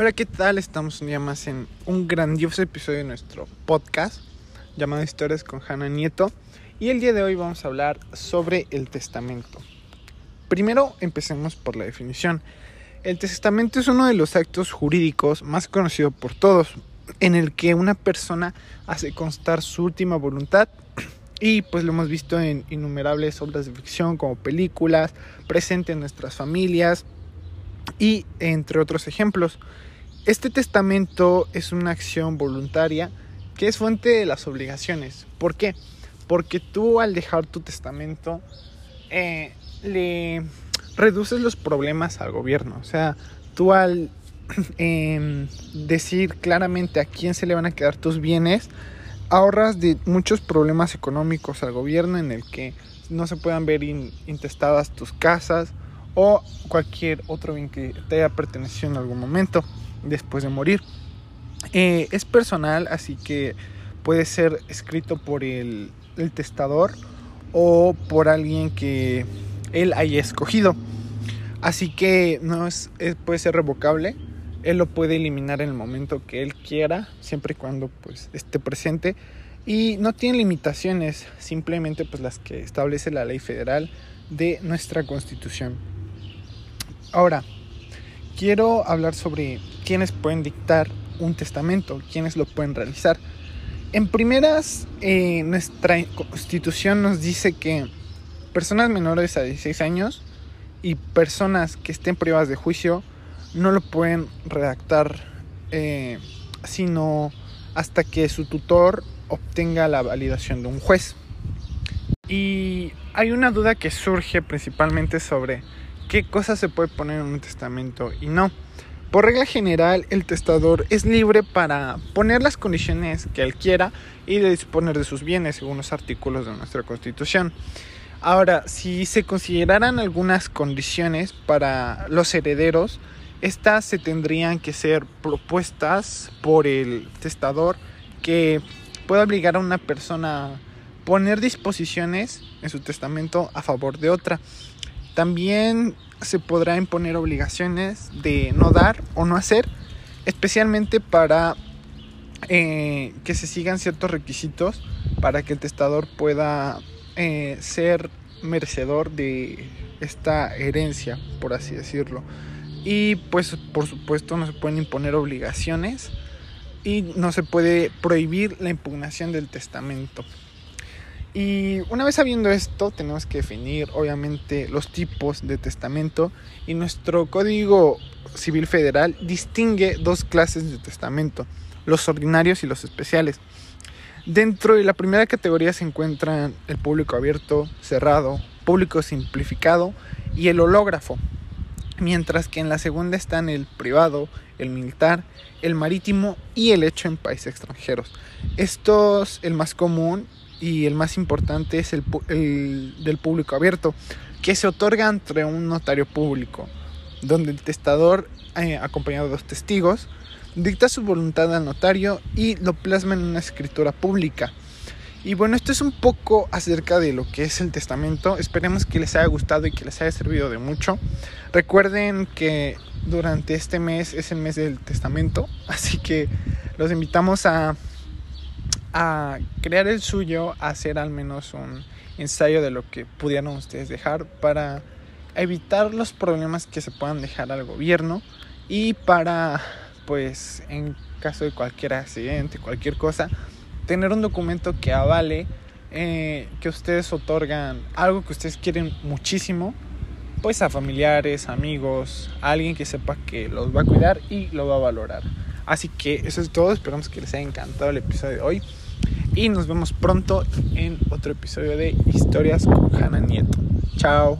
Hola, ¿qué tal? Estamos un día más en un grandioso episodio de nuestro podcast llamado Historias con Hanna Nieto. Y el día de hoy vamos a hablar sobre el testamento. Primero empecemos por la definición. El testamento es uno de los actos jurídicos más conocidos por todos, en el que una persona hace constar su última voluntad y pues lo hemos visto en innumerables obras de ficción como películas, presente en nuestras familias y entre otros ejemplos. Este testamento es una acción voluntaria que es fuente de las obligaciones. ¿Por qué? Porque tú al dejar tu testamento eh, le reduces los problemas al gobierno. O sea, tú al em, decir claramente a quién se le van a quedar tus bienes, ahorras de muchos problemas económicos al gobierno en el que no se puedan ver intestadas tus casas o cualquier otro bien que te haya pertenecido en algún momento después de morir. Eh, es personal, así que puede ser escrito por el, testador o por alguien que él haya escogido. Así que no es, puede ser revocable. Él lo puede eliminar en el momento que él quiera, siempre y cuando pues, esté presente. Y no tiene limitaciones, simplemente pues, las que establece la ley federal de nuestra constitución. Ahora, quiero hablar sobre quiénes pueden dictar un testamento, quiénes lo pueden realizar. En primeras, eh, nuestra constitución nos dice que personas menores a 16 años y personas que estén privadas de juicio no lo pueden redactar eh, sino hasta que su tutor obtenga la validación de un juez. Y hay una duda que surge principalmente sobre qué cosas se puede poner en un testamento y no. Por regla general, el testador es libre para poner las condiciones que él quiera y de disponer de sus bienes según los artículos de nuestra Constitución. Ahora, si se consideraran algunas condiciones para los herederos, estas se tendrían que ser propuestas por el testador que puede obligar a una persona a poner disposiciones en su testamento a favor de otra. También se podrá imponer obligaciones de no dar o no hacer, especialmente para eh, que se sigan ciertos requisitos para que el testador pueda eh, ser merecedor de esta herencia, por así decirlo. Y pues por supuesto no se pueden imponer obligaciones y no se puede prohibir la impugnación del testamento. Y una vez sabiendo esto, tenemos que definir obviamente los tipos de testamento y nuestro Código Civil Federal distingue dos clases de testamento, los ordinarios y los especiales. Dentro de la primera categoría se encuentran el público abierto, cerrado, público simplificado y el hológrafo, mientras que en la segunda están el privado, el militar, el marítimo y el hecho en países extranjeros. Estos, el más común y el más importante es el, del público abierto, que se otorga entre un notario público, donde el testador, eh, acompañado de dos testigos, dicta su voluntad al notario y lo plasma en una escritura pública. Y bueno, esto es un poco acerca de lo que es el testamento. Esperemos que les haya gustado y que les haya servido de mucho. Recuerden que durante este mes es el mes del testamento, así que los invitamos a a crear el suyo, a hacer al menos un ensayo de lo que pudieran ustedes dejar para evitar los problemas que se puedan dejar al gobierno y para, pues, en caso de cualquier accidente, cualquier cosa, tener un documento que avale eh, que ustedes otorgan algo que ustedes quieren muchísimo, pues a familiares, amigos, a alguien que sepa que los va a cuidar y lo va a valorar. Así que eso es todo, esperamos que les haya encantado el episodio de hoy y nos vemos pronto en otro episodio de Historias con Hanna Nieto. Chao.